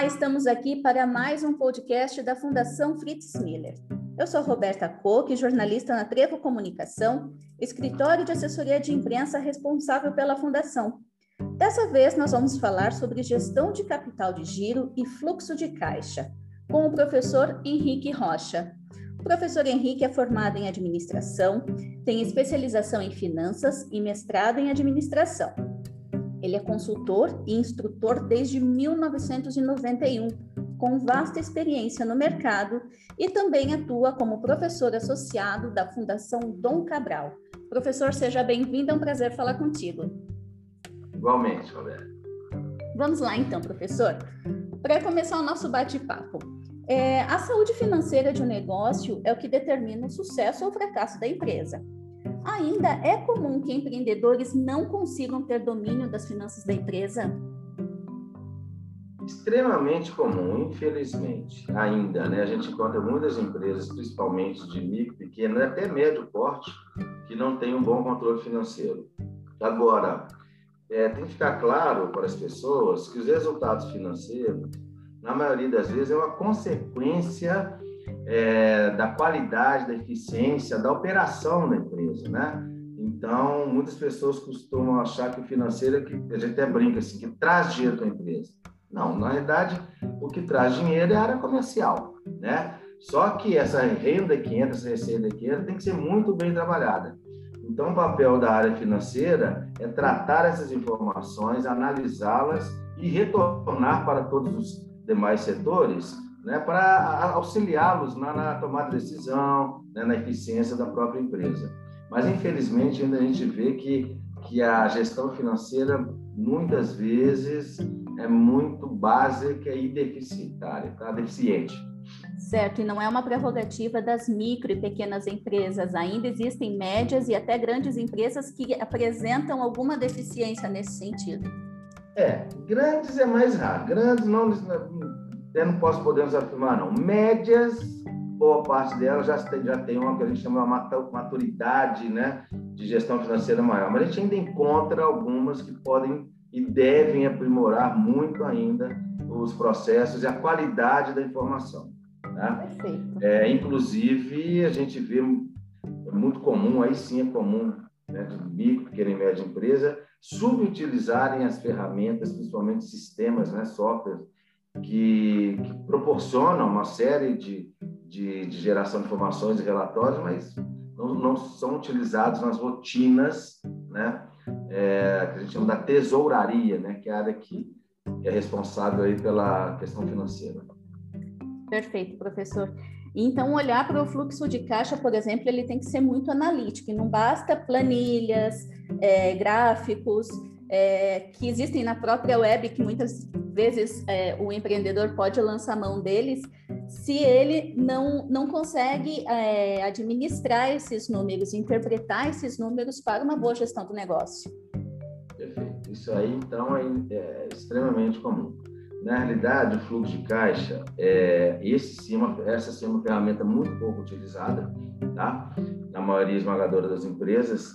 Olá, estamos aqui para mais um podcast da Fundação Fritz Miller. Eu sou Roberta Koch, jornalista na Trevo Comunicação, escritório de assessoria de imprensa responsável pela Fundação. Dessa vez, nós vamos falar sobre gestão de capital de giro e fluxo de caixa, com o professor Henrique Rocha. O professor Henrique é formado em administração, tem especialização em finanças e mestrado em administração. Ele é consultor e instrutor desde 1991, com vasta experiência no mercado e também atua como professor associado da Fundação Dom Cabral. Professor, seja bem-vindo, é um prazer falar contigo. Igualmente, Roberto. Vamos lá então, professor. Para começar o nosso bate-papo, é, a saúde financeira de um negócio é o que determina o sucesso ou o fracasso da empresa. Ainda é comum que empreendedores não consigam ter domínio das finanças da empresa? Extremamente comum, infelizmente, ainda, né? A gente encontra muitas empresas, principalmente de micro, pequeno, até médio porte, que não têm um bom controle financeiro. Agora, é, tem que ficar claro para as pessoas que os resultados financeiros na maioria das vezes, é uma consequência é, da qualidade, da eficiência, da operação da empresa, né? Então, muitas pessoas costumam achar que o financeiro é que, a gente até brinca assim, que traz dinheiro para a empresa. Não, na verdade, o que traz dinheiro é a área comercial, né? Só que essa renda que entra, essa receita que entra, tem que ser muito bem trabalhada. Então, o papel da área financeira é tratar essas informações, analisá-las e retornar para todos os demais setores, né, para auxiliá-los na, na, tomada de decisão, né, na eficiência da própria empresa. Mas, infelizmente, ainda a gente vê que, que a gestão financeira, muitas vezes, é muito básica e deficitária, tá? deficiente. Certo, e não é uma prerrogativa das micro e pequenas empresas. Ainda existem médias e até grandes empresas que apresentam alguma deficiência nesse sentido. É, grandes é mais raro. Grandes não, eu não posso podemos afirmar não. Médias, boa parte delas já tem, já tem uma que a gente chama de maturidade, né, de gestão financeira maior. Mas a gente ainda encontra algumas que podem e devem aprimorar muito ainda os processos e a qualidade da informação. Perfeito. É, inclusive, a gente vê é muito comum, aí sim é comum, né, de micro, pequena e média empresa, subutilizarem as ferramentas, principalmente sistemas, né, softwares, que, que proporcionam uma série de, de, de, geração de informações e relatórios, mas não, não são utilizados nas rotinas, né, é, que a gente chama da tesouraria, né, que é a área que é responsável aí pela questão financeira. Perfeito, professor. Então, olhar para o fluxo de caixa, por exemplo, ele tem que ser muito analítico, e não basta planilhas, é, gráficos, é, que existem na própria web, que muitas vezes é, o empreendedor pode lançar mão deles, se ele não, não consegue é, administrar esses números, interpretar esses números para uma boa gestão do negócio. Perfeito. Isso aí, então, é, é extremamente comum. Na realidade, o fluxo de caixa, é, esse sim, uma, essa sim é uma ferramenta muito pouco utilizada, tá? na maioria esmagadora das empresas.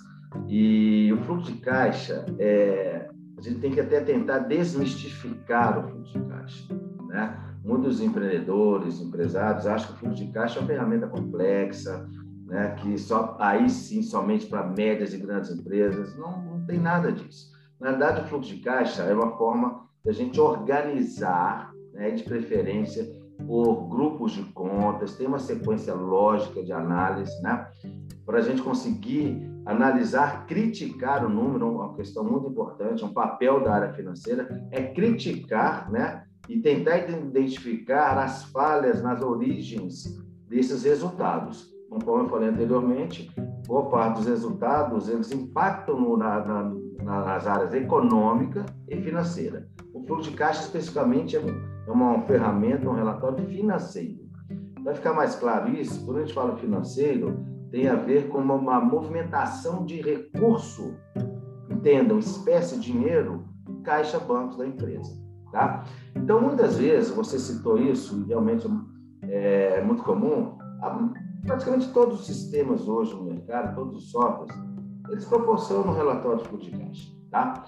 E o fluxo de caixa, é, a gente tem que até tentar desmistificar o fluxo de caixa. Né? Muitos empreendedores, empresários acham que o fluxo de caixa é uma ferramenta complexa, né? que só aí sim somente para médias e grandes empresas. Não, não tem nada disso. Na verdade, o fluxo de caixa é uma forma da gente organizar, né, de preferência por grupos de contas, tem uma sequência lógica de análise, né, para a gente conseguir analisar, criticar o número, uma questão muito importante, um papel da área financeira é criticar, né, e tentar identificar as falhas nas origens desses resultados. Como eu falei anteriormente, boa parte dos resultados eles impactam no, na, na, nas áreas econômica e financeira. O fluxo de caixa, especificamente, é, é uma ferramenta, um relatório financeiro. Para ficar mais claro isso, quando a gente fala financeiro, tem a ver com uma movimentação de recurso, entendam, espécie dinheiro, caixa bancos da empresa. Tá? Então, muitas vezes, você citou isso, e realmente é muito comum, praticamente todos os sistemas hoje no mercado, todos os softwares, eles proporcionam relatório de fluxo de caixa. Tá?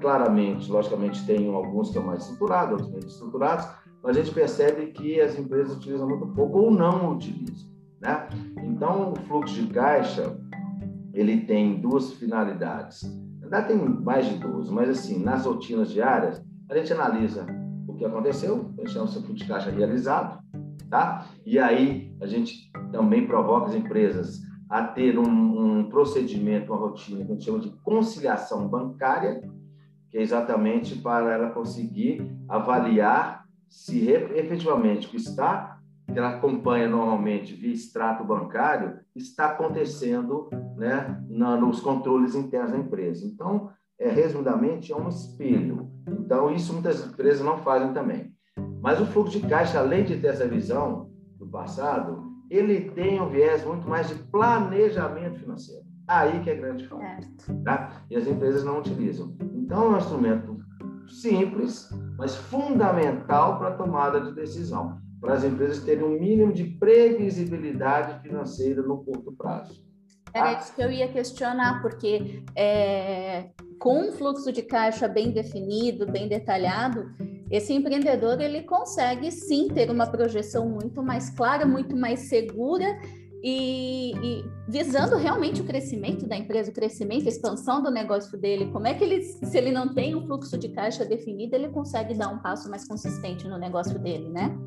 claramente, logicamente, tem alguns que são mais estruturados, outros menos estruturados, mas a gente percebe que as empresas utilizam muito pouco ou não utilizam. Né? Então, o fluxo de caixa ele tem duas finalidades. Ainda tem mais de duas, mas assim, nas rotinas diárias, a gente analisa o que aconteceu, a gente chama o fluxo de caixa realizado, tá? E aí a gente também provoca as empresas a ter um, um procedimento, uma rotina que a gente chama de conciliação bancária, que é exatamente para ela conseguir avaliar se efetivamente o que está, que ela acompanha normalmente via extrato bancário, está acontecendo né, na, nos controles internos da empresa. Então, é, resumidamente, é um espelho. Então, isso muitas empresas não fazem também. Mas o fluxo de caixa, além de ter essa visão do passado, ele tem um viés muito mais de planejamento financeiro. Aí que é grande falta. Tá? E as empresas não utilizam. Então, é um instrumento simples, mas fundamental para a tomada de decisão, para as empresas terem um mínimo de previsibilidade financeira no curto prazo. Era isso que eu ia questionar, porque é, com um fluxo de caixa bem definido, bem detalhado, esse empreendedor ele consegue sim ter uma projeção muito mais clara, muito mais segura e, e, visando realmente o crescimento da empresa, o crescimento, a expansão do negócio dele, como é que ele, se ele não tem um fluxo de caixa definido, ele consegue dar um passo mais consistente no negócio dele, né?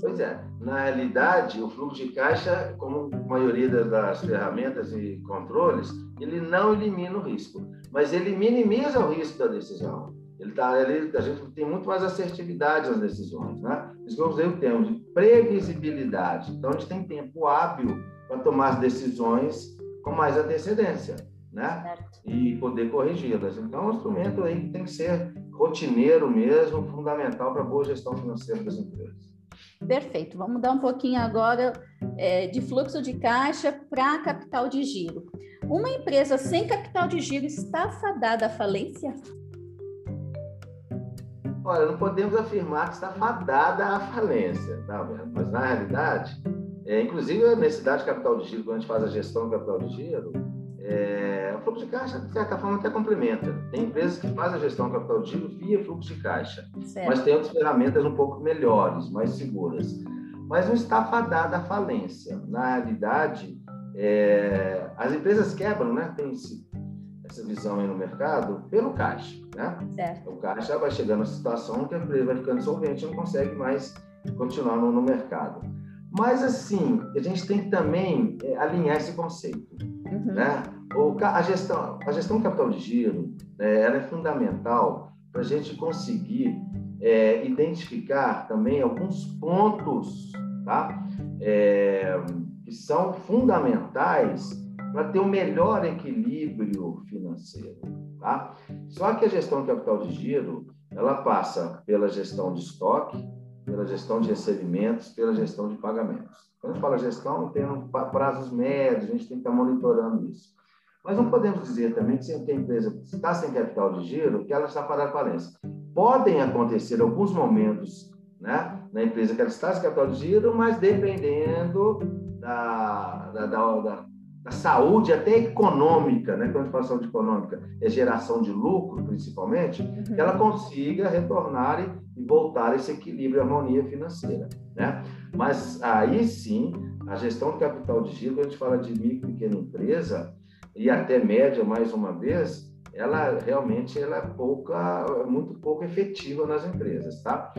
Pois é, na realidade, o fluxo de caixa, como a maioria das ferramentas e controles, ele não elimina o risco, mas ele minimiza o risco da decisão. Ele tá, ele, a gente tem muito mais assertividade nas decisões, né? Isso que eu usei o termo de previsibilidade. Então, a gente tem tempo hábil para tomar as decisões com mais antecedência, né? Certo. E poder corrigi-las. Então, é um instrumento aí que tem que ser rotineiro mesmo, fundamental para a boa gestão financeira das empresas. Perfeito. Vamos dar um pouquinho agora é, de fluxo de caixa para capital de giro. Uma empresa sem capital de giro está fadada à falência? Olha, não podemos afirmar que está fadada à falência, tá? Mas na realidade, é, inclusive, a necessidade de capital de giro, quando a gente faz a gestão do capital de giro, é, o fluxo de caixa, de certa forma, até complementa. Tem empresas que fazem a gestão do capital de giro via fluxo de caixa, certo. mas tem outras ferramentas um pouco melhores, mais seguras. Mas não está fadada à falência. Na realidade, é, as empresas quebram, né? Tem esse, essa visão aí no mercado pelo caixa, né? Certo. O caixa vai chegando a situação que a empresa vai ficando solvente e não consegue mais continuar no, no mercado. Mas, assim, a gente tem que também é, alinhar esse conceito. Uhum. Né? A, gestão, a gestão capital de giro né, ela é fundamental para a gente conseguir é, identificar também alguns pontos tá? É, que são fundamentais para ter o um melhor equilíbrio financeiro. Tá? Só que a gestão capital de giro ela passa pela gestão de estoque, pela gestão de recebimentos, pela gestão de pagamentos. Quando a gente fala gestão, tem prazos médios, a gente tem que estar monitorando isso. Mas não podemos dizer também que a empresa está sem capital de giro, que ela está para a falência. Podem acontecer alguns momentos né, na empresa que ela está sem capital de giro, mas dependendo da, da, da, da da saúde até econômica, né? quando a de econômica, é geração de lucro, principalmente, uhum. ela consiga retornar e, voltar esse equilíbrio harmonia financeira. Né? Mas aí sim, a gestão de capital de giro, quando a gente fala de micro e pequena empresa, e até média, mais uma vez, ela realmente ela é pouca, muito pouco efetiva nas empresas, tá?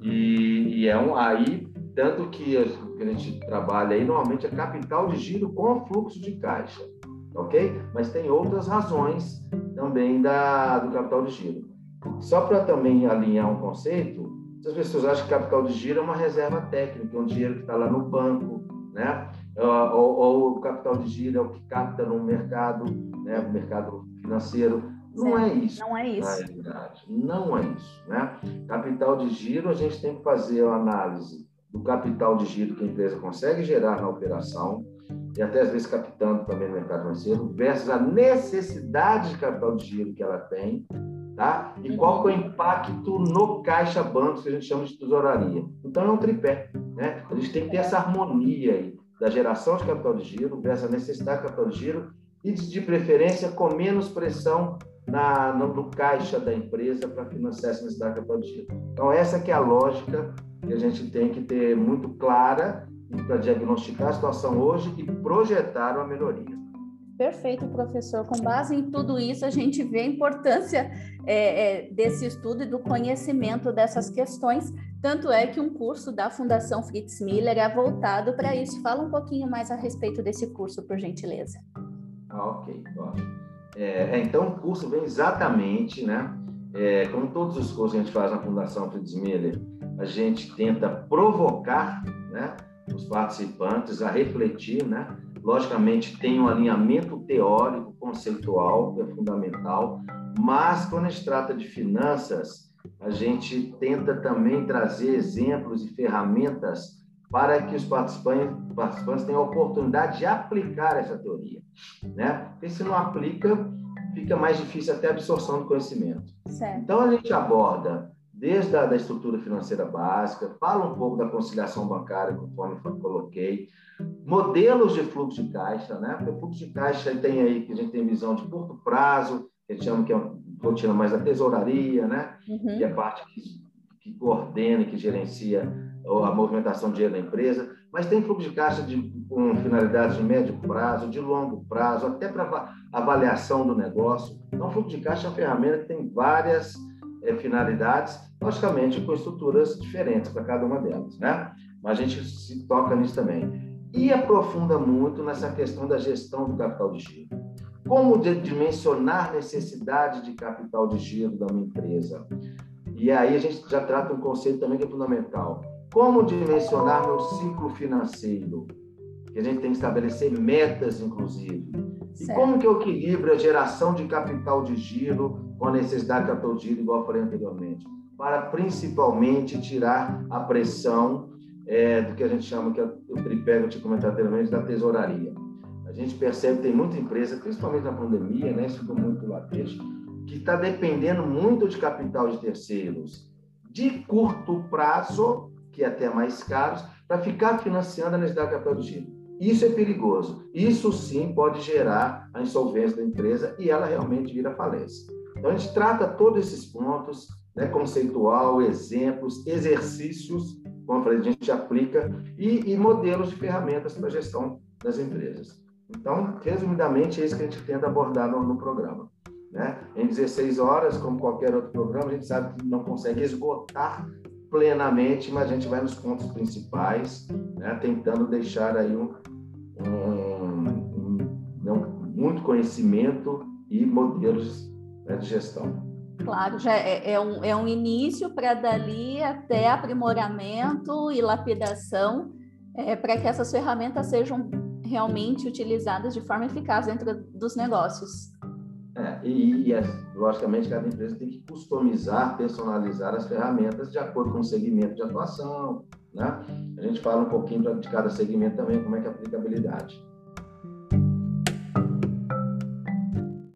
E, e é um aí tanto que a gente trabalha aí normalmente é capital de giro com fluxo de caixa, ok? Mas tem outras razões também da, do capital de giro. Só para também alinhar um conceito, as pessoas acham que capital de giro é uma reserva técnica, é um dinheiro que está lá no banco, né? Ou, ou, o capital de giro é o que capta no mercado, né? Mercado financeiro. Não é isso. Não é isso. Na realidade, não é isso, né? Capital de giro, a gente tem que fazer a análise do capital de giro que a empresa consegue gerar na operação, e até às vezes captando também no mercado financeiro, versus a necessidade de capital de giro que ela tem, tá? E qual é o impacto no caixa banco, que a gente chama de tesouraria. Então, é um tripé, né? A gente tem que ter essa harmonia aí da geração de capital de giro versus a necessidade de capital de giro e, de preferência, com menos pressão na, no, no caixa da empresa para financiar essa necessidade de capital de giro. Então, essa que é a lógica que a gente tem que ter muito clara para diagnosticar a situação hoje e projetar uma melhoria. Perfeito, professor. Com base em tudo isso, a gente vê a importância é, é, desse estudo e do conhecimento dessas questões. Tanto é que um curso da Fundação Fritz Miller é voltado para isso. Fala um pouquinho mais a respeito desse curso, por gentileza. Ah, ok, ótimo. É, é, então, o curso vem exatamente, né? É, como todos os cursos que a gente faz na Fundação Fritz Miller, a gente tenta provocar, né? Os participantes a refletir, né? Logicamente, tem um alinhamento teórico, conceitual, que é fundamental, mas quando a gente trata de finanças, a gente tenta também trazer exemplos e ferramentas para que os participantes, participantes tenham a oportunidade de aplicar essa teoria. Né? Porque se não aplica, fica mais difícil até a absorção do conhecimento. Certo. Então, a gente aborda desde a da estrutura financeira básica, fala um pouco da conciliação bancária, conforme eu coloquei, modelos de fluxo de caixa, né? Porque o fluxo de caixa tem aí que a gente tem visão de curto prazo, que a gente chama que é uma rotina mais da tesouraria, né? Uhum. Que é a parte que, que coordena, que gerencia a movimentação de dinheiro da empresa, mas tem fluxo de caixa de, com finalidades de médio prazo, de longo prazo, até para avaliação do negócio. Então, o fluxo de caixa é uma ferramenta que tem várias finalidades, logicamente com estruturas diferentes para cada uma delas, né? Mas a gente se toca nisso também. E aprofunda muito nessa questão da gestão do capital de giro. Como dimensionar necessidade de capital de giro da uma empresa? E aí a gente já trata um conceito também que é fundamental. Como dimensionar meu ciclo financeiro? Que a gente tem que estabelecer metas, inclusive. E certo. como que eu equilibro a geração de capital de giro com a necessidade de giro, igual eu falei anteriormente? Para principalmente tirar a pressão é, do que a gente chama, que é o tripé que eu tinha comentado anteriormente, da tesouraria. A gente percebe que tem muita empresa, principalmente na pandemia, né, isso ficou muito latente, que está dependendo muito de capital de terceiros de curto prazo, que é até mais caros, para ficar financiando a necessidade de capital de giro. Isso é perigoso. Isso sim pode gerar a insolvência da empresa e ela realmente vira falência. Então a gente trata todos esses pontos, né, conceitual, exemplos, exercícios, como eu falei, a gente aplica e, e modelos de ferramentas para gestão das empresas. Então, resumidamente, é isso que a gente tenta abordar no, no programa. Né? Em 16 horas, como qualquer outro programa, a gente sabe que não consegue esgotar plenamente, mas a gente vai nos pontos principais, né, tentando deixar aí um, um, um, um muito conhecimento e modelos né, de gestão. Claro, já é, é um, é um início para dali até aprimoramento e lapidação, é, para que essas ferramentas sejam realmente utilizadas de forma eficaz dentro dos negócios. É, e, e, logicamente, cada empresa tem que customizar, personalizar as ferramentas de acordo com o segmento de atuação. Né? A gente fala um pouquinho de cada segmento também, como é que é a aplicabilidade.